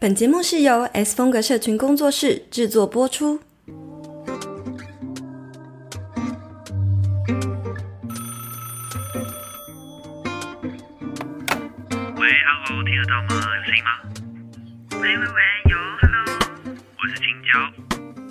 本节目是由 S 风格社群工作室制作播出。喂，Hello，听得到吗？有声音吗？喂喂喂，有，Hello，我是青椒。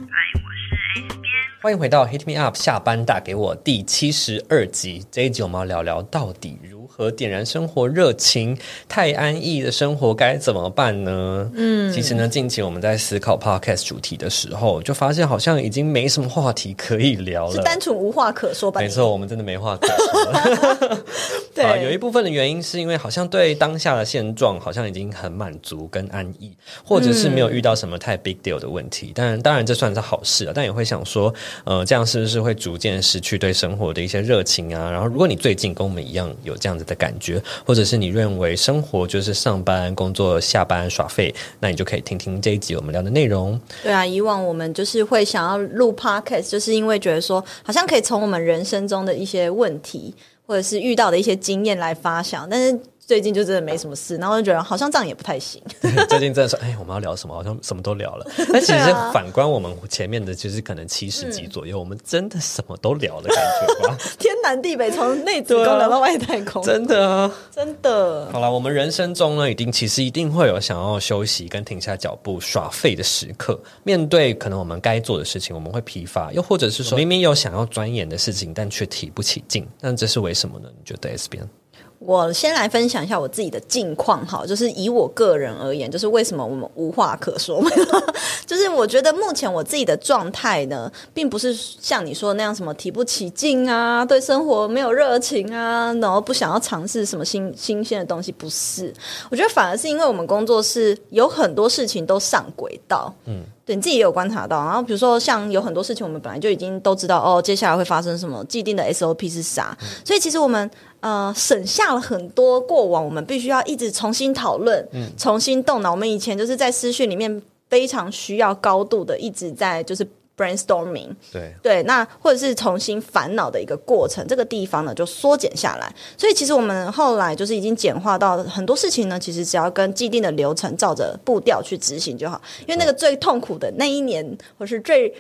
嗨，我是 S 边。欢迎回到 Hit Me Up 下班打给我第七十二集。这一集我们要聊聊到底如何点燃生活热情，太安逸的生活该怎么办呢？嗯，其实呢，近期我们在思考 Podcast 主题的时候，就发现好像已经没什么话题可以聊了。是单纯无话可说吧？没错，我们真的没话可说。对啊，有一部分的原因是因为好像对当下的现状好像已经很满足跟安逸，或者是没有遇到什么太 big deal 的问题。当然，当然这算是好事啊，但也会想说，呃，这样是不是会逐渐失去对生活的一些热情啊？然后，如果你最近跟我们一样有这样子的感觉，或者是你认为生活就是上班、工作、下班耍废，那你就可以听听这一集我们聊的内容。对啊，以往我们就是会想要录 podcast，就是因为觉得说，好像可以从我们人生中的一些问题，或者是遇到的一些经验来发想，但是。最近就真的没什么事，然后就觉得好像这样也不太行。最近真的是，哎，我们要聊什么？好像什么都聊了。但其实反观我们前面的，就是可能七十集左右，我们真的什么都聊了感觉吧？天南地北，从内子宫聊到外太空，真的啊，真的。好了，我们人生中呢，一定其实一定会有想要休息跟停下脚步耍废的时刻。面对可能我们该做的事情，我们会疲乏，又或者是说明明有想要钻研的事情，但却提不起劲。那这是为什么呢？你觉得 S 边？我先来分享一下我自己的近况，哈，就是以我个人而言，就是为什么我们无话可说，就是我觉得目前我自己的状态呢，并不是像你说的那样什么提不起劲啊，对生活没有热情啊，然后不想要尝试什么新新鲜的东西，不是，我觉得反而是因为我们工作室有很多事情都上轨道，嗯。对你自己也有观察到，然后比如说像有很多事情，我们本来就已经都知道哦，接下来会发生什么，既定的 SOP 是啥，所以其实我们呃省下了很多过往我们必须要一直重新讨论、重新动脑。我们以前就是在私讯里面非常需要高度的一直在就是。brainstorming，对对，那或者是重新烦恼的一个过程，这个地方呢就缩减下来。所以其实我们后来就是已经简化到很多事情呢，其实只要跟既定的流程照着步调去执行就好。因为那个最痛苦的那一年，或是最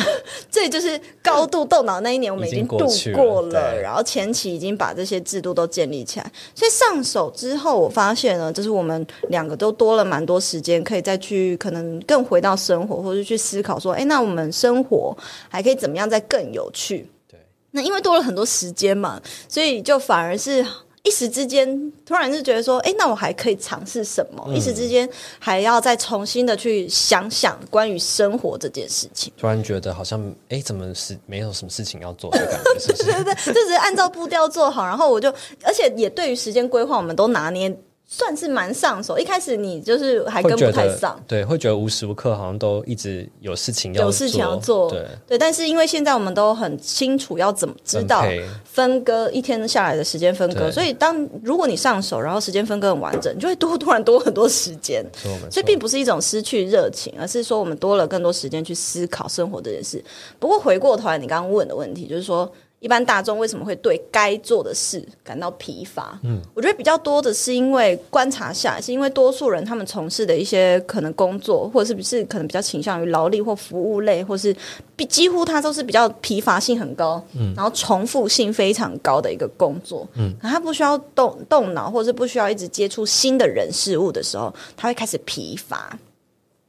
最就是高度动脑那一年，我们已经度过了。然后前期已经把这些制度都建立起来，所以上手之后，我发现呢，就是我们两个都多了蛮多时间，可以再去可能更回到生活，或者去思考说，哎，那我们生活还可以怎么样再更有趣？对，那因为多了很多时间嘛，所以就反而是一时之间突然就觉得说，哎，那我还可以尝试什么？一时之间还要再重新的去想想关于生活这件事情。突然觉得好像，哎，怎么是没有什么事情要做的感觉？是不是？对 对，就只是按照步调做好，然后我就，而且也对于时间规划，我们都拿捏。算是蛮上手。一开始你就是还跟不太上，对，会觉得无时无刻好像都一直有事情要有事情要做，对对。但是因为现在我们都很清楚要怎么知道分割一天下来的时间分割，所以当如果你上手，然后时间分割很完整，你就会多突然多很多时间。所以并不是一种失去热情，而是说我们多了更多时间去思考生活这件事。不过回过头来，你刚刚问的问题就是说。一般大众为什么会对该做的事感到疲乏？嗯，我觉得比较多的是因为观察下，是因为多数人他们从事的一些可能工作，或者是不是可能比较倾向于劳力或服务类，或是比几乎他都是比较疲乏性很高，嗯，然后重复性非常高的一个工作，嗯，他不需要动动脑，或者是不需要一直接触新的人事物的时候，他会开始疲乏。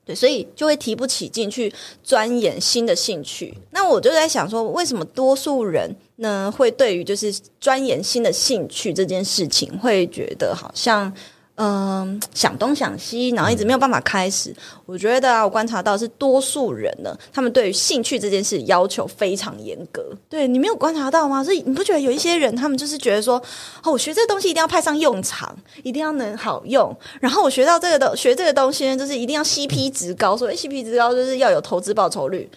对，所以就会提不起劲去钻研新的兴趣。那我就在想说，为什么多数人那会对于就是钻研新的兴趣这件事情，会觉得好像？嗯，想东想西，然后一直没有办法开始。我觉得啊，我观察到是多数人呢，他们对于兴趣这件事要求非常严格。对你没有观察到吗？所以你不觉得有一些人，他们就是觉得说，哦，我学这东西一定要派上用场，一定要能好用。然后我学到这个东学这个东西呢，就是一定要 CP 值高，所以 CP 值高就是要有投资报酬率。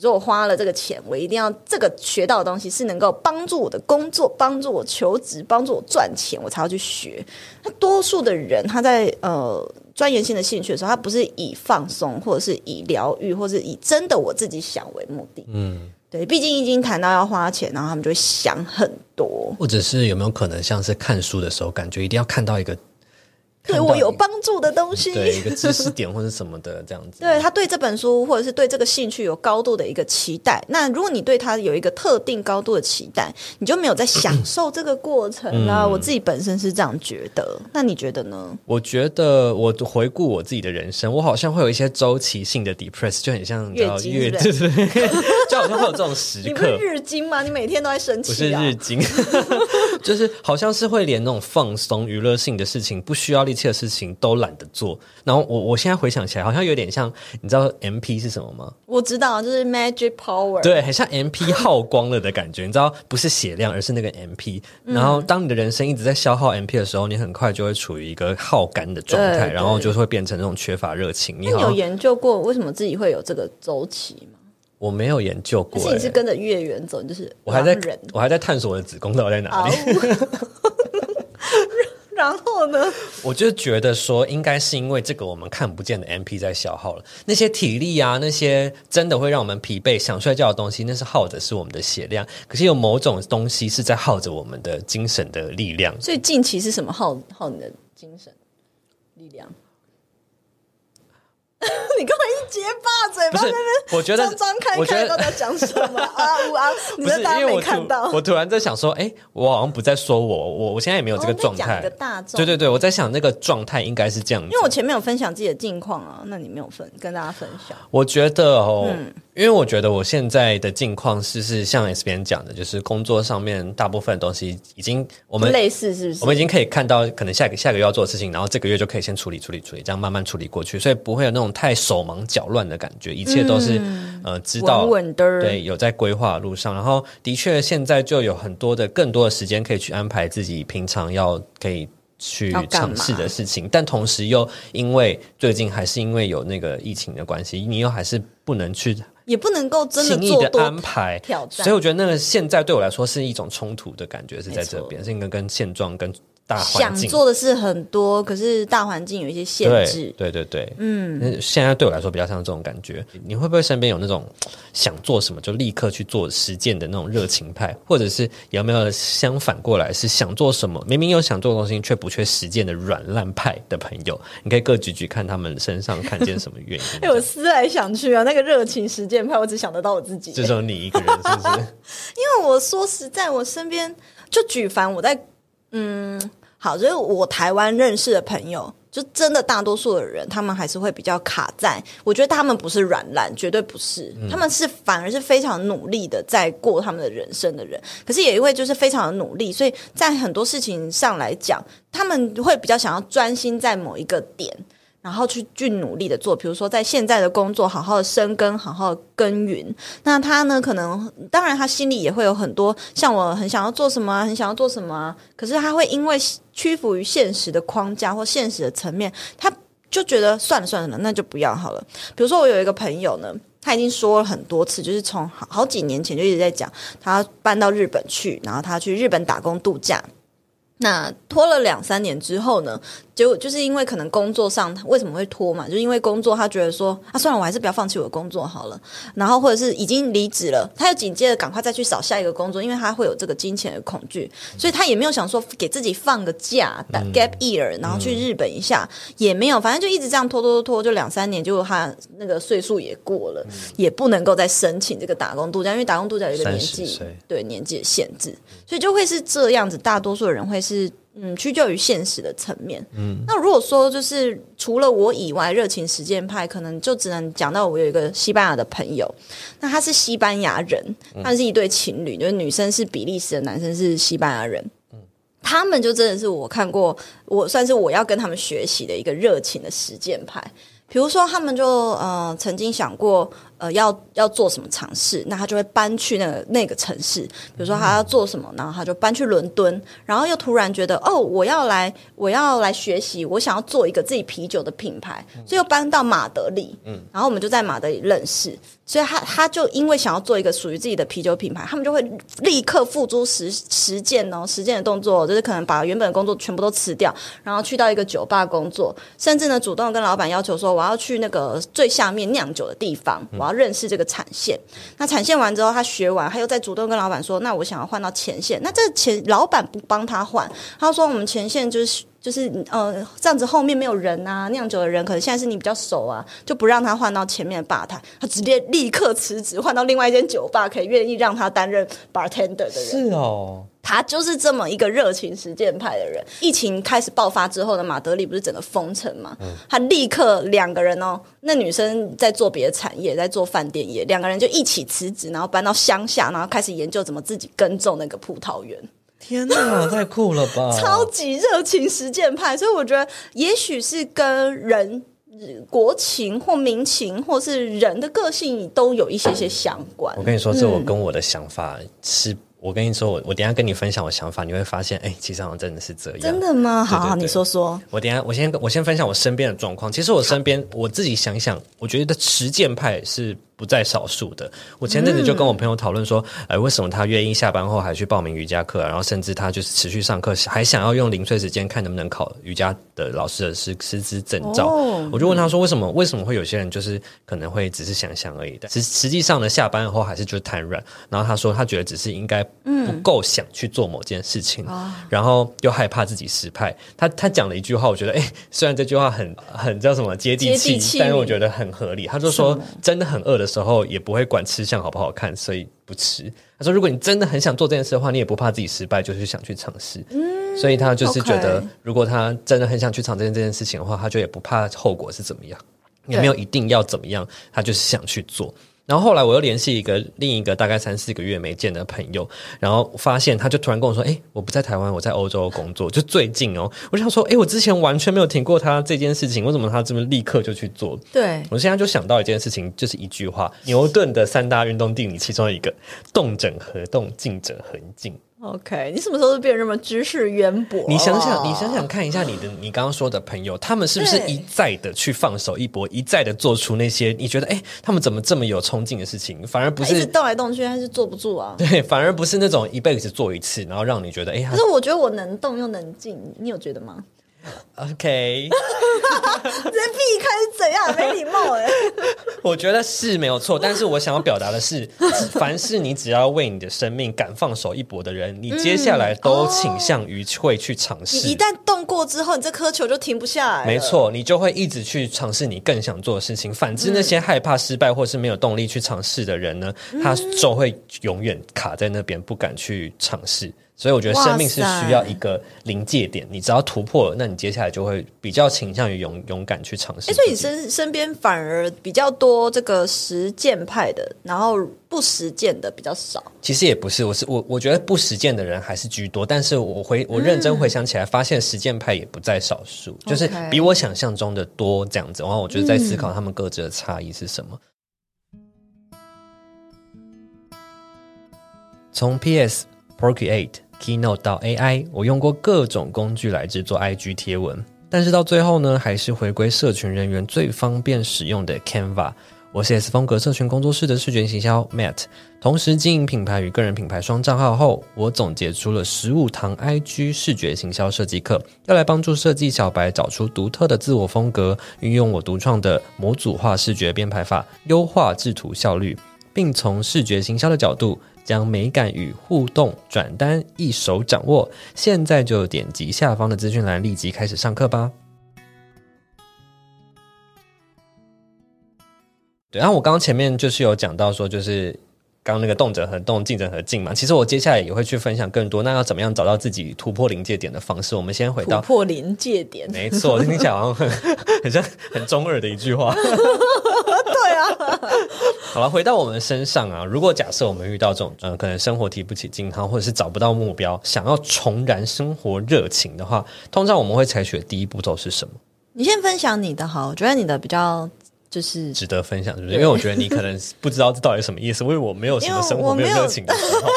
比如说我花了这个钱，我一定要这个学到的东西是能够帮助我的工作、帮助我求职、帮助我赚钱，我才要去学。那多数的人他在呃钻研性的兴趣的时候，他不是以放松，或者是以疗愈，或者以真的我自己想为目的。嗯，对，毕竟已经谈到要花钱，然后他们就会想很多。或者是有没有可能像是看书的时候，感觉一定要看到一个。对我有帮助的东西，对一个知识点或者什么的这样子。对他对这本书或者是对这个兴趣有高度的一个期待。那如果你对他有一个特定高度的期待，你就没有在享受这个过程啦。我自己本身是这样觉得，那你觉得呢？我觉得我回顾我自己的人生，我好像会有一些周期性的 depress，就很像月经，对对对，就好像会有这种时刻。你不是日经吗？你每天都在生气？不是日经，就是好像是会连那种放松娱乐性的事情，不需要力气的事情都。都懒得做，然后我我现在回想起来，好像有点像，你知道 M P 是什么吗？我知道，就是 Magic Power，对，很像 M P 耗光了的感觉。你知道，不是血量，而是那个 M P。然后，当你的人生一直在消耗 M P 的时候，你很快就会处于一个耗干的状态，然后就是会变成那种缺乏热情。你有研究过为什么自己会有这个周期吗？我没有研究过，是你是跟着月圆走，就是我还在，我还在探索我的子宫到底在哪里。然后呢？我就觉得说，应该是因为这个我们看不见的 M P 在消耗了那些体力啊，那些真的会让我们疲惫、想睡觉的东西，那是耗的是我们的血量。可是有某种东西是在耗着我们的精神的力量。所以近期是什么耗耗你的精神力量？你跟我一结巴嘴巴那边？我觉得张张开开都在讲什么啊呜啊！不是因为我看到，我突然在想说，哎，我好像不在说我，我我现在也没有这个状态。大众对对对，我在想那个状态应该是这样。因为我前面有分享自己的近况啊，那你没有分跟大家分享？我觉得哦。因为我觉得我现在的境况是是像 S 边讲的，就是工作上面大部分东西已经我们类似是不是？我们已经可以看到可能下个下个月要做的事情，然后这个月就可以先处理处理处理，这样慢慢处理过去，所以不会有那种太手忙脚乱的感觉，一切都是呃知道对有在规划路上，然后的确现在就有很多的更多的时间可以去安排自己平常要可以。去尝试的事情，但同时又因为最近还是因为有那个疫情的关系，你又还是不能去，也不能够真的轻易的安排挑战，所以我觉得那个现在对我来说是一种冲突的感觉，是在这边，是应该跟现状跟。想做的事很多，可是大环境有一些限制。对对对，嗯，现在对我来说比较像这种感觉。你会不会身边有那种想做什么就立刻去做实践的那种热情派，或者是有没有相反过来是想做什么，明明有想做的东西却不缺实践的软烂派的朋友？你可以各举举看他们身上看见什么原因。哎，我思来想去啊，那个热情实践派，我只想得到我自己，只有你一个人，是不是？因为我说实在，我身边就举凡我在嗯。好，所以我台湾认识的朋友，就真的大多数的人，他们还是会比较卡在。我觉得他们不是软烂，绝对不是，他们是反而是非常努力的在过他们的人生的人。可是也因为就是非常的努力，所以在很多事情上来讲，他们会比较想要专心在某一个点。然后去去努力的做，比如说在现在的工作好好的生根，好好的耕耘。那他呢，可能当然他心里也会有很多像我很想要做什么，很想要做什么。可是他会因为屈服于现实的框架或现实的层面，他就觉得算了算了，那就不要好了。比如说我有一个朋友呢，他已经说了很多次，就是从好好几年前就一直在讲，他搬到日本去，然后他去日本打工度假。那拖了两三年之后呢？结果就是因为可能工作上为什么会拖嘛？就因为工作他觉得说啊，算了，我还是不要放弃我的工作好了。然后或者是已经离职了，他又紧接着赶快再去找下一个工作，因为他会有这个金钱的恐惧，所以他也没有想说给自己放个假，gap year，然后去日本一下也没有，反正就一直这样拖拖拖拖，就两三年，结果他那个岁数也过了，也不能够再申请这个打工度假，因为打工度假有一个年纪对年纪的限制，所以就会是这样子，大多数的人会是。嗯，屈就于现实的层面。嗯，那如果说就是除了我以外，热情实践派可能就只能讲到我有一个西班牙的朋友，那他是西班牙人，他是一对情侣，就是女生是比利时的，男生是西班牙人。嗯，他们就真的是我看过，我算是我要跟他们学习的一个热情的实践派。比如说，他们就呃曾经想过。呃，要要做什么尝试，那他就会搬去那个那个城市。比如说，他要做什么，然后他就搬去伦敦。然后又突然觉得，哦，我要来，我要来学习，我想要做一个自己啤酒的品牌，所以又搬到马德里。嗯，然后我们就在马德里认识。所以他他就因为想要做一个属于自己的啤酒品牌，他们就会立刻付诸实实践哦，实践的动作就是可能把原本的工作全部都辞掉，然后去到一个酒吧工作，甚至呢主动跟老板要求说，我要去那个最下面酿酒的地方，我要认识这个产线。那产线完之后，他学完，他又再主动跟老板说，那我想要换到前线。那这前老板不帮他换，他说我们前线就是。就是呃这样子后面没有人啊，酿酒的人可能现在是你比较熟啊，就不让他换到前面的吧台，他直接立刻辞职，换到另外一间酒吧，可以愿意让他担任 bartender 的人。是哦。他就是这么一个热情实践派的人。疫情开始爆发之后呢，马德里不是整个封城嘛？他立刻两个人哦，那女生在做别的产业，在做饭店业，两个人就一起辞职，然后搬到乡下，然后开始研究怎么自己耕种那个葡萄园。天哪，太酷了吧！超级热情实践派，所以我觉得也许是跟人国情或民情，或是人的个性都有一些些相关。我跟你说，这我跟我的想法是。我跟你说，我我等下跟你分享我想法，你会发现，哎，其实好像真的是这样。真的吗？好，你说说。我等下，我先我先分享我身边的状况。其实我身边，我自己想想，我觉得实践派是。不在少数的。我前阵子就跟我朋友讨论说，哎，为什么他愿意下班后还去报名瑜伽课？然后甚至他就是持续上课，还想要用零碎时间看能不能考瑜伽的老师的师师资证照。我就问他说，为什么？为什么会有些人就是可能会只是想想而已？的？实实际上呢，下班后还是就是瘫软。然后他说，他觉得只是应该不够想去做某件事情，然后又害怕自己失败。他他讲了一句话，我觉得，哎，虽然这句话很很叫什么接地气，但是我觉得很合理。他就说，真的很饿的。时候也不会管吃相好不好看，所以不吃。他说：“如果你真的很想做这件事的话，你也不怕自己失败，就是想去尝试。嗯，所以他就是觉得，如果他真的很想去尝试这件事情的话，他就也不怕后果是怎么样，也没有一定要怎么样，他就是想去做。”然后后来我又联系一个另一个大概三四个月没见的朋友，然后发现他就突然跟我说：“哎，我不在台湾，我在欧洲工作，就最近哦。”我想说：“哎，我之前完全没有听过他这件事情，为什么他这么立刻就去做？”对我现在就想到一件事情，就是一句话：牛顿的三大运动定理其中一个“动者合动，静者恒静”。OK，你什么时候变得这么知识渊博？你想想，你想想看一下你的你刚刚说的朋友，他们是不是一再的去放手一搏，一再的做出那些你觉得哎，他们怎么这么有冲劲的事情？反而不是动来动去，他是坐不住啊。对，反而不是那种一辈子做一次，然后让你觉得哎。可是我觉得我能动又能静，你有觉得吗？OK，这避开是怎样？没礼貌哎！我觉得是没有错，但是我想要表达的是，凡是你只要为你的生命敢放手一搏的人，你接下来都倾向于会去尝试。一旦动过之后，你这颗球就停不下来。没错，你就会一直去尝试你更想做的事情。反之，那些害怕失败或是没有动力去尝试的人呢，他就会永远卡在那边，不敢去尝试。所以我觉得生命是需要一个临界点，你只要突破了，那你接下来就会比较倾向于勇勇敢去尝试。所以你身身边反而比较多这个实践派的，然后不实践的比较少。其实也不是，我是我我觉得不实践的人还是居多，但是我回我认真回想起来，发现实践派也不在少数，就是比我想象中的多这样子。然后我就在思考他们各自的差异是什么。从 PS Procreate。Keynote 到 AI，我用过各种工具来制作 IG 贴文，但是到最后呢，还是回归社群人员最方便使用的 Canva。我是 S 风格社群工作室的视觉行销 Matt，同时经营品牌与个人品牌双账号后，我总结出了十五堂 IG 视觉行销设计课，要来帮助设计小白找出独特的自我风格，运用我独创的模组化视觉编排法，优化制图效率，并从视觉行销的角度。将美感与互动转单一手掌握，现在就点击下方的资讯栏，立即开始上课吧。对，然后我刚刚前面就是有讲到说，就是刚那个动者和动，静者和静嘛。其实我接下来也会去分享更多，那要怎么样找到自己突破临界点的方式？我们先回到突破临界点，没错，听起来好像很很像很中二的一句话。对啊。好了，回到我们身上啊。如果假设我们遇到这种，呃，可能生活提不起劲，或者是找不到目标，想要重燃生活热情的话，通常我们会采取的第一步骤是什么？你先分享你的好，我觉得你的比较就是值得分享，是不是？因为我觉得你可能 不知道这到底什么意思，因为我没有什么生活没有热情的时候，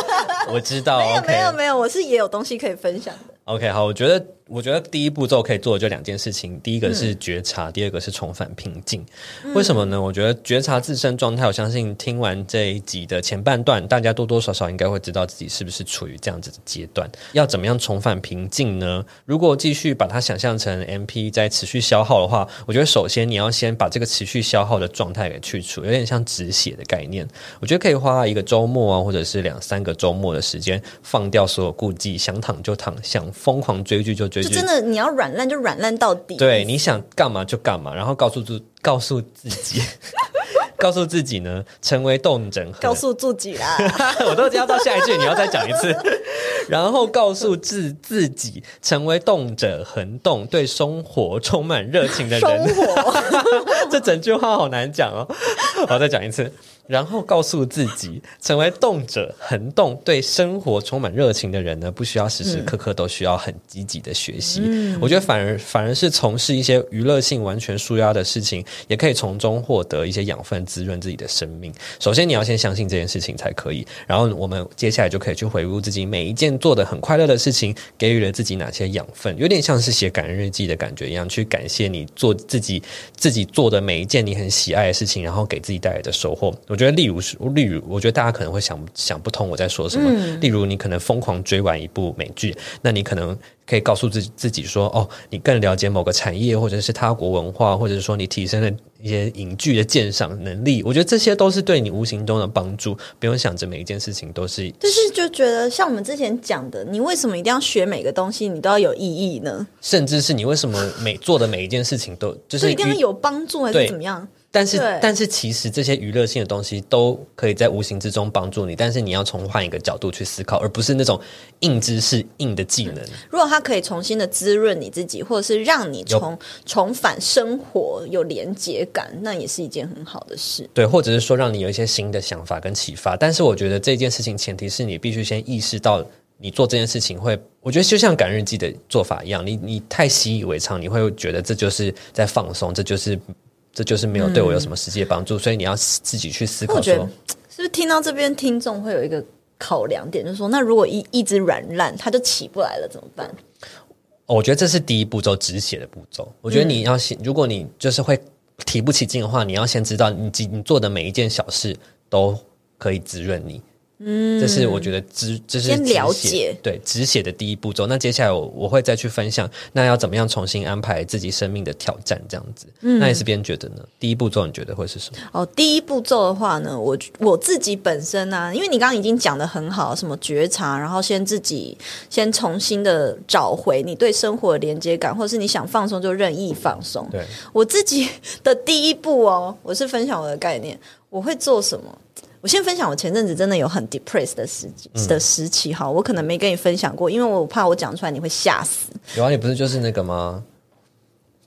我知道，没有，没有，没有，我是也有东西可以分享的。OK，好，我觉得。我觉得第一步骤可以做的就两件事情，第一个是觉察，第二个是重返平静。为什么呢？我觉得觉察自身状态，我相信听完这一集的前半段，大家多多少少应该会知道自己是不是处于这样子的阶段。要怎么样重返平静呢？如果继续把它想象成 M P 在持续消耗的话，我觉得首先你要先把这个持续消耗的状态给去除，有点像止血的概念。我觉得可以花一个周末啊，或者是两三个周末的时间，放掉所有顾忌，想躺就躺，想疯狂追剧就追。就真的你要软烂就软烂到底。对，你想干嘛就干嘛，然后告诉自告诉自己。告诉自己呢，成为动整合。告诉自己啦，我都要到下一句，你要再讲一次。然后告诉自自己，成为动者恒动，对生活充满热情的人。生活，这整句话好难讲哦。我再讲一次。然后告诉自己，成为动者恒动，对生活充满热情的人呢，不需要时时刻刻都需要很积极的学习。我觉得反而反而是从事一些娱乐性完全舒压的事情，也可以从中获得一些养分，滋润自己的生命。首先你要先相信这件事情才可以，然后我们接下来就可以去回顾自己每一件做的很快乐的事情，给予了自己哪些养分，有点像是写感恩日记的感觉一样，去感谢你做自己自己做的每一件你很喜爱的事情，然后给自己带来的收获。我觉得，例如是，例如，我觉得大家可能会想想不通我在说什么。例如，你可能疯狂追完一部美剧，那你可能可以告诉自自己说：“哦，你更了解某个产业，或者是他国文化，或者是说你提升了一些影剧的鉴赏能力。”我觉得这些都是对你无形中的帮助。不用想着每一件事情都是，就是就觉得像我们之前讲的，你为什么一定要学每个东西，你都要有意义呢？甚至是你为什么每做的每一件事情都就是一定要有帮助，还是怎么样？但是，但是其实这些娱乐性的东西都可以在无形之中帮助你。但是你要从换一个角度去思考，而不是那种硬知识、硬的技能。如果它可以重新的滋润你自己，或者是让你重重返生活有连接感，那也是一件很好的事。对，或者是说让你有一些新的想法跟启发。但是我觉得这件事情前提是你必须先意识到，你做这件事情会，我觉得就像赶日记的做法一样，你你太习以为常，你会觉得这就是在放松，这就是。这就是没有对我有什么实际的帮助，所以你要自己去思考。说，是不是听到这边听众会有一个考量点，就是说，那如果一一直软烂，它就起不来了，怎么办？我觉得这是第一步骤，止血的步骤。我觉得你要先，如果你就是会提不起劲的话，你要先知道，你你做的每一件小事都可以滋润你。嗯，这是我觉得止，这是先了解对止血的第一步骤。那接下来我我会再去分享，那要怎么样重新安排自己生命的挑战，这样子。嗯，那也是别人觉得呢？第一步骤你觉得会是什么？哦，第一步骤的话呢，我我自己本身呢，因为你刚刚已经讲的很好，什么觉察，然后先自己先重新的找回你对生活的连接感，或者是你想放松就任意放松。对我自己的第一步哦，我是分享我的概念，我会做什么？我先分享，我前阵子真的有很 depressed 的时的时期哈，我可能没跟你分享过，因为我怕我讲出来你会吓死。有啊，你不是就是那个吗？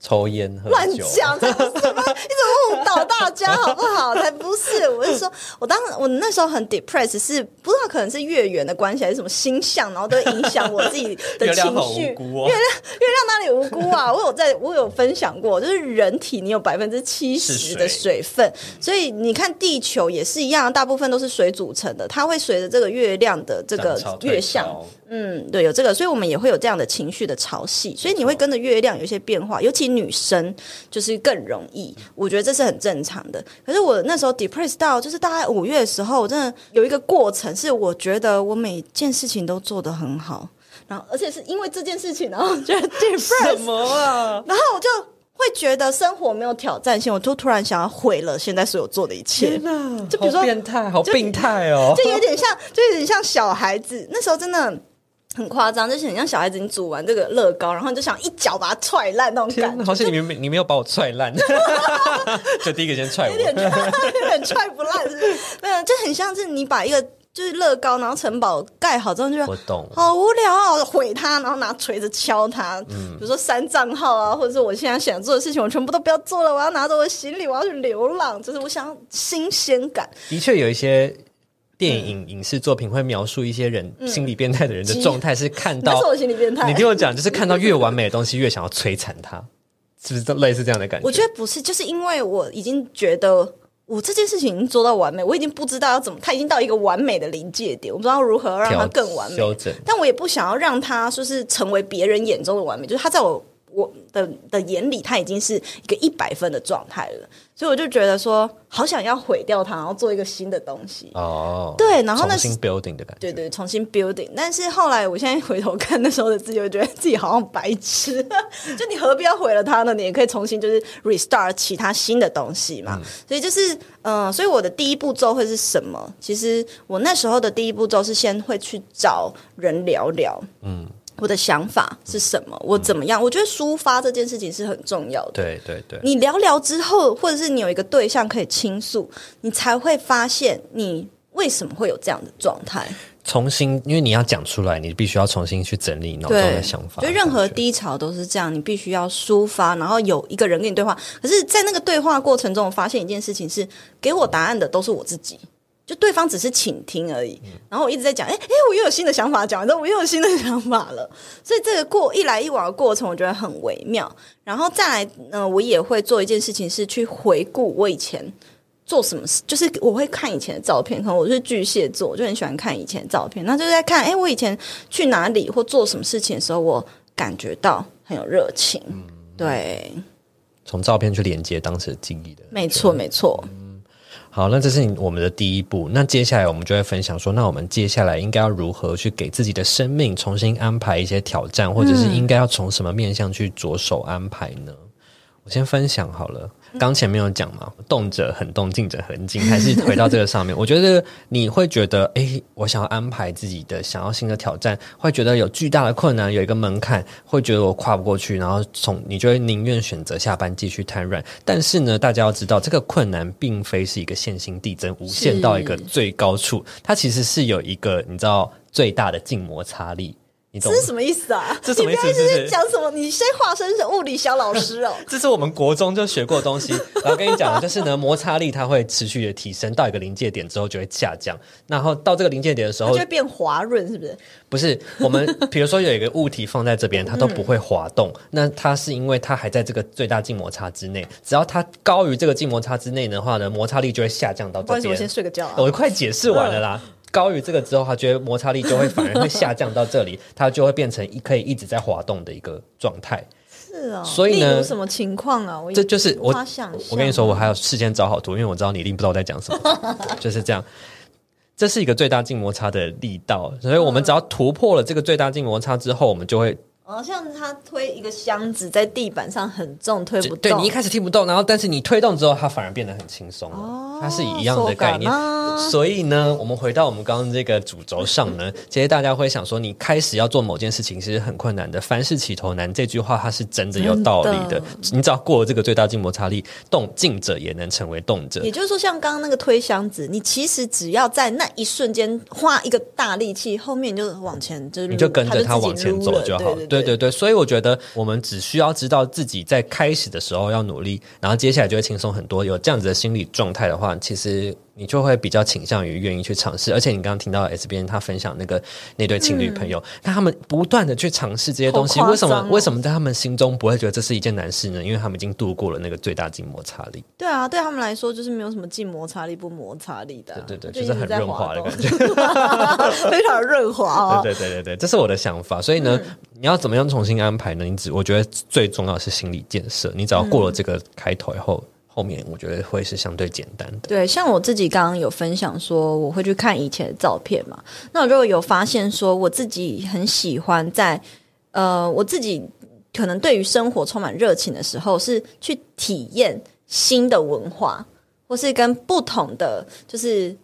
抽烟喝乱讲，这不是吗？你怎么误导大家？好不好？才不是！我是说，我当我那时候很 depressed，是不知道可能是月圆的关系，还是什么星象，然后都影响我自己的情绪。月亮，月亮哪里无辜啊？我有在，我有分享过，就是人体你有百分之七十的水分，所以你看地球也是一样，大部分都是水组成的，它会随着这个月亮的这个月相。嗯，对，有这个，所以我们也会有这样的情绪的潮汐，所以你会跟着月亮有一些变化，尤其女生就是更容易，我觉得这是很正常的。可是我那时候 depressed 到，就是大概五月的时候，我真的有一个过程，是我觉得我每件事情都做得很好，然后而且是因为这件事情，然后觉得 depressed 什么啊，然后我就会觉得生活没有挑战性，我就突然想要毁了现在所有做的一切。就比如说变态，好病态哦，就有点像，就有点像小孩子那时候真的。很夸张，就是很像小孩子，你煮完这个乐高，然后你就想一脚把它踹烂那种感觉。好像你没你没有把我踹烂，就第一个先踹我，有点有点踹不烂，是没有，就很像是你把一个就是乐高，然后城堡盖好之后，就我懂，好无聊，毁它，然后拿锤子敲它。嗯，比如说删账号啊，或者是我现在想做的事情，我全部都不要做了，我要拿着我的行李，我要去流浪，就是我想新鲜感。的确有一些。电影影视作品会描述一些人心理变态的人的状态，是看到是我心理变态。你听我讲，就是看到越完美的东西，越想要摧残它，是不是类似这样的感觉？我觉得不是，就是因为我已经觉得我这件事情已经做到完美，我已经不知道要怎么，它已经到一个完美的临界点，我不知道如何让它更完美。但我也不想要让它说是成为别人眼中的完美，就是它在我。我的的眼里，他已经是一个一百分的状态了，所以我就觉得说，好想要毁掉它，然后做一个新的东西。哦，对，然后重新 building 的感觉，对对，重新 building。但是后来，我现在回头看那时候的自己，我觉得自己好像白痴。就你何必要毁了它呢？你也可以重新就是 restart 其他新的东西嘛。所以就是，嗯，所以我的第一步骤会是什么？其实我那时候的第一步骤是先会去找人聊聊。嗯。我的想法是什么？我怎么样？我觉得抒发这件事情是很重要的。对对对，你聊聊之后，或者是你有一个对象可以倾诉，你才会发现你为什么会有这样的状态。重新，因为你要讲出来，你必须要重新去整理脑中的想法。就任何低潮都是这样，你必须要抒发，然后有一个人跟你对话。可是，在那个对话过程中，我发现一件事情是，给我答案的都是我自己。就对方只是倾听而已，然后我一直在讲，哎哎，我又有新的想法，讲完之后我又有新的想法了，所以这个过一来一往的过程，我觉得很微妙。然后再来，呢，我也会做一件事情，是去回顾我以前做什么事，就是我会看以前的照片，可能我是巨蟹座，我就很喜欢看以前的照片，那就在看，哎，我以前去哪里或做什么事情的时候，我感觉到很有热情，对，从照片去连接当时的记忆的，没错，没错。好，那这是我们的第一步。那接下来我们就会分享说，那我们接下来应该要如何去给自己的生命重新安排一些挑战，或者是应该要从什么面向去着手安排呢？我先分享好了。刚前面有讲嘛，动者很动，静者很静，还是回到这个上面。我觉得你会觉得，哎，我想要安排自己的想要新的挑战，会觉得有巨大的困难，有一个门槛，会觉得我跨不过去，然后从你就会宁愿选择下班继续瘫软。但是呢，大家要知道，这个困难并非是一个线性递增，无限到一个最高处，它其实是有一个你知道最大的静摩擦力。这是什么意思啊？这什么意思？是讲什么？你先化身成物理小老师哦。这是我们国中就学过东西。然后跟你讲，就是呢，摩擦力它会持续的提升，到一个临界点之后就会下降。然后到这个临界点的时候，就会变滑润，是不是？不是。我们比如说有一个物体放在这边，它都不会 滑动。那它是因为它还在这个最大静摩擦之内。只要它高于这个静摩擦之内的话呢，摩擦力就会下降到这边。我先睡个觉。我快解释完了啦。高于这个之后，它觉得摩擦力就会反而会下降到这里，它就会变成一可以一直在滑动的一个状态。是哦，所以呢，什么情况啊？我这就是我，我跟你说，我还有事先找好图，因为我知道你一定不知道我在讲什么，就是这样。这是一个最大静摩擦的力道，所以我们只要突破了这个最大静摩擦之后，我们就会。哦，像他推一个箱子在地板上很重，推不动。对你一开始踢不动，然后但是你推动之后，它反而变得很轻松了。它是一样的概念。所以呢，我们回到我们刚刚这个主轴上呢，其实大家会想说，你开始要做某件事情其实很困难的。凡事起头难，这句话它是真的有道理的。你只要过了这个最大静摩擦力，动静者也能成为动者。也就是说，像刚刚那个推箱子，你其实只要在那一瞬间花一个大力气，后面就往前，就是你就跟着它往前走就好。对对对，所以我觉得我们只需要知道自己在开始的时候要努力，然后接下来就会轻松很多。有这样子的心理状态的话，其实。你就会比较倾向于愿意去尝试，而且你刚刚听到 S 边他分享那个那对情侣朋友，那他们不断的去尝试这些东西，为什么为什么在他们心中不会觉得这是一件难事呢？因为他们已经度过了那个最大静摩擦力。对啊，对他们来说就是没有什么静摩擦力不摩擦力的，对对对，就是很润滑的感觉，非常润滑。对对对对对，这是我的想法。所以呢，你要怎么样重新安排呢？你只我觉得最重要是心理建设。你只要过了这个开头以后。后面我觉得会是相对简单的。对，像我自己刚刚有分享说，我会去看以前的照片嘛。那我就有发现说，我自己很喜欢在呃，我自己可能对于生活充满热情的时候，是去体验新的文化，或是跟不同的就是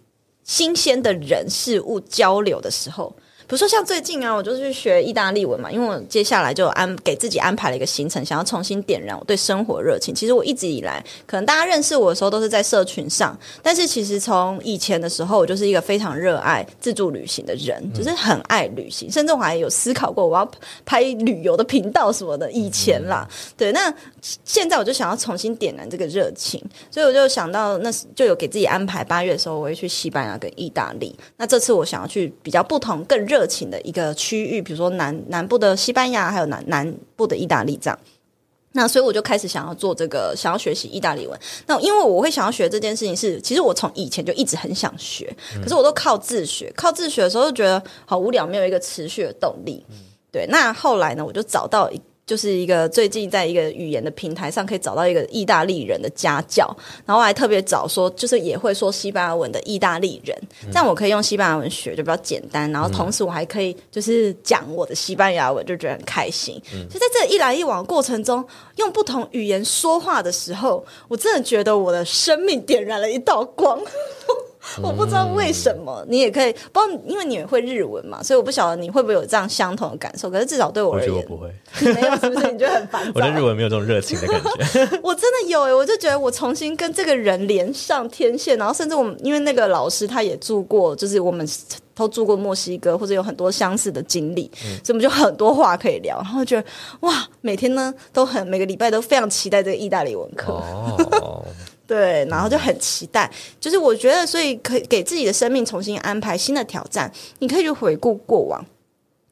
新鲜的人事物交流的时候。比如说像最近啊，我就去学意大利文嘛，因为我接下来就安给自己安排了一个行程，想要重新点燃我对生活热情。其实我一直以来，可能大家认识我的时候都是在社群上，但是其实从以前的时候，我就是一个非常热爱自助旅行的人，就是很爱旅行，甚至我还有思考过我要拍旅游的频道什么的。以前啦，对，那现在我就想要重新点燃这个热情，所以我就想到那就有给自己安排八月的时候我会去西班牙跟意大利。那这次我想要去比较不同、更热。情的一个区域，比如说南南部的西班牙，还有南南部的意大利这样。那所以我就开始想要做这个，想要学习意大利文。那因为我会想要学这件事情，是其实我从以前就一直很想学，可是我都靠自学，靠自学的时候就觉得好无聊，没有一个持续的动力。对，那后来呢，我就找到一。就是一个最近在一个语言的平台上可以找到一个意大利人的家教，然后还特别找说，就是也会说西班牙文的意大利人，这样我可以用西班牙文学就比较简单，然后同时我还可以就是讲我的西班牙文，就觉得很开心。就在这一来一往过程中，用不同语言说话的时候，我真的觉得我的生命点燃了一道光。我不知道为什么，你也可以，不知道，因为你会日文嘛，所以我不晓得你会不会有这样相同的感受。可是至少对我而言，不会，没有，是不是？你觉得很烦？我对日文没有这种热情的感觉。我真的有哎，我就觉得我重新跟这个人连上天线，然后甚至我们因为那个老师他也住过，就是我们都住过墨西哥，或者有很多相似的经历，所以我们就很多话可以聊。然后觉得哇，每天呢都很每个礼拜都非常期待这个意大利文课。哦。对，然后就很期待，就是我觉得，所以可以给自己的生命重新安排新的挑战。你可以去回顾过往，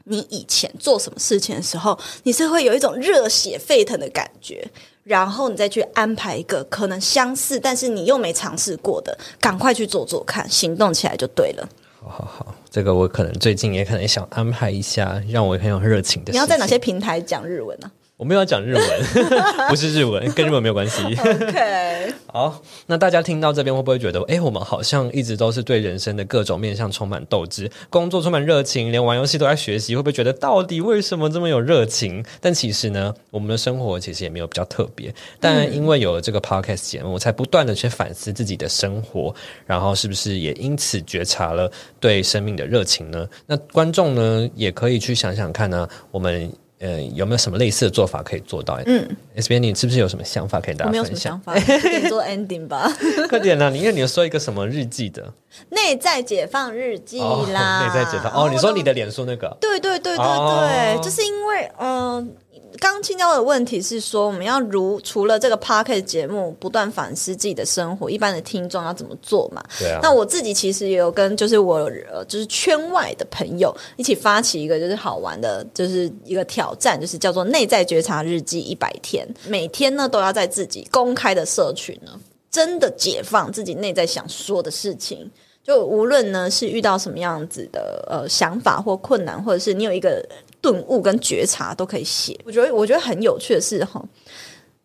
你以前做什么事情的时候，你是会有一种热血沸腾的感觉，然后你再去安排一个可能相似，但是你又没尝试过的，赶快去做做看，行动起来就对了。好好好，这个我可能最近也可能想安排一下，让我很有热情的。你要在哪些平台讲日文呢？我们要讲日文，不是日文，跟日文没有关系。OK，好，那大家听到这边会不会觉得，哎，我们好像一直都是对人生的各种面向充满斗志，工作充满热情，连玩游戏都在学习，会不会觉得到底为什么这么有热情？但其实呢，我们的生活其实也没有比较特别。但因为有了这个 Podcast 节目，我才不断的去反思自己的生活，然后是不是也因此觉察了对生命的热情呢？那观众呢，也可以去想想看呢，我们。呃，有没有什么类似的做法可以做到？嗯，S B，你是不是有什么想法可以大家分享？没有什么想法，做 ending 吧。快点啦！你因为你要说一个什么日记的内在解放日记啦，内在解放哦。你说你的脸书那个？对对对对对，就是因为嗯。刚青椒的问题是说，我们要如除了这个 p o c k e t 节目不断反思自己的生活，一般的听众要怎么做嘛？对啊。那我自己其实也有跟就是我呃就是圈外的朋友一起发起一个就是好玩的，就是一个挑战，就是叫做内在觉察日记一百天，每天呢都要在自己公开的社群呢，真的解放自己内在想说的事情，就无论呢是遇到什么样子的呃想法或困难，或者是你有一个。顿悟跟觉察都可以写，我觉得我觉得很有趣的是哈，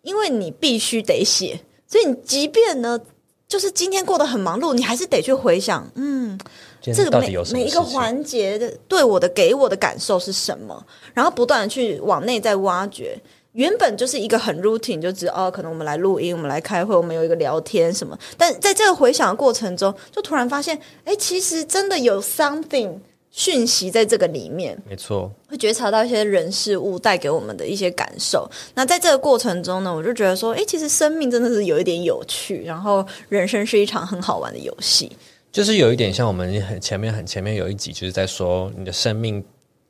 因为你必须得写，所以你即便呢，就是今天过得很忙碌，你还是得去回想，嗯，这个每每一个环节的对我的给我的感受是什么，然后不断的去往内在挖掘。原本就是一个很 routine，就只哦，可能我们来录音，我们来开会，我们有一个聊天什么，但在这个回想的过程中，就突然发现，哎，其实真的有 something。讯息在这个里面，没错，会觉察到一些人事物带给我们的一些感受。那在这个过程中呢，我就觉得说，哎，其实生命真的是有一点有趣，然后人生是一场很好玩的游戏。就是有一点像我们很前面很前面有一集，就是在说你的生命。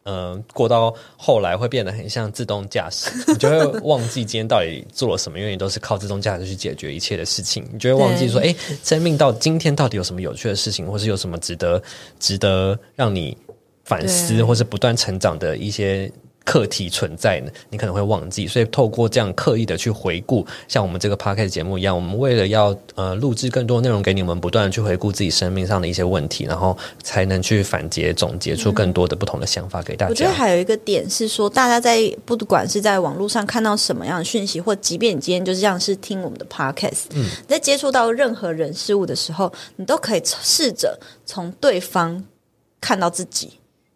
嗯，过到后来会变得很像自动驾驶，你就会忘记今天到底做了什么，因为你都是靠自动驾驶去解决一切的事情，你就会忘记说，哎，生命到今天到底有什么有趣的事情，或是有什么值得值得让你反思，或是不断成长的一些。课题存在呢，你可能会忘记，所以透过这样刻意的去回顾，像我们这个 p o d c a s 节目一样，我们为了要呃录制更多内容给你们，不断的去回顾自己生命上的一些问题，然后才能去反结总结出更多的不同的想法给大家。我觉得还有一个点是说，大家在不管是在网络上看到什么样的讯息，或即便你今天就是这样是听我们的 podcast，嗯，在接触到任何人事物的时候，你都可以试着从对方看到自己。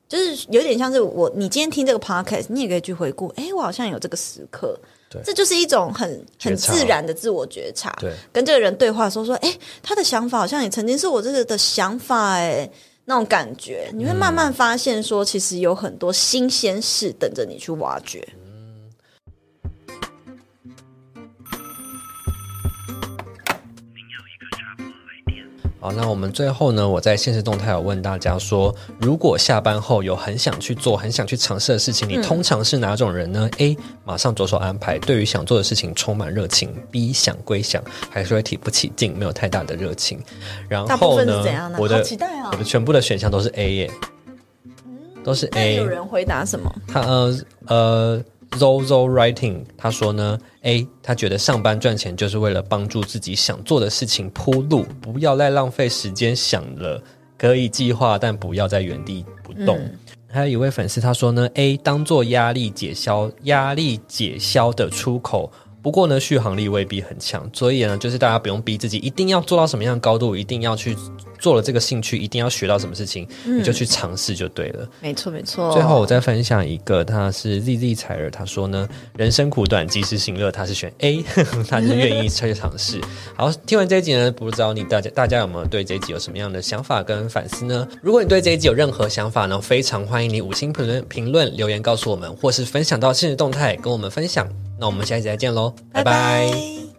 就是有点像是我，你今天听这个 podcast，你也可以去回顾，哎，我好像有这个时刻，这就是一种很很自然的自我觉察。对，跟这个人对话说说，哎，他的想法好像也曾经是我这个的想法，哎，那种感觉，你会慢慢发现说，其实有很多新鲜事等着你去挖掘。好，那我们最后呢？我在现实动态有问大家说，如果下班后有很想去做、很想去尝试的事情，你通常是哪种人呢？A. 马上着手安排，对于想做的事情充满热情；B. 想归想，还是会提不起劲，没有太大的热情。然后呢？我的期待啊！我的全部的选项都是 A 耶，都是 A。有人回答什么？他呃呃。Zozo writing，他说呢，A，他觉得上班赚钱就是为了帮助自己想做的事情铺路，不要再浪费时间想了，可以计划，但不要在原地不动。还有一位粉丝他说呢，A，当做压力解消压力解消的出口，不过呢，续航力未必很强，所以呢，就是大家不用逼自己一定要做到什么样的高度，一定要去做了这个兴趣，一定要学到什么事情，你就去尝试就对了。没错，没错。最后我再分享一个，他是 Z Z 采儿，他说呢，人生苦短，及时行乐，他是选 A，他是愿意去尝试。好，听完这一集呢，不知道你大家大家有没有对这一集有什么样的想法跟反思呢？如果你对这一集有任何想法呢，非常欢迎你五星评论评论留言告诉我们，或是分享到现实动态跟我们分享。那我们下期再见喽，拜拜。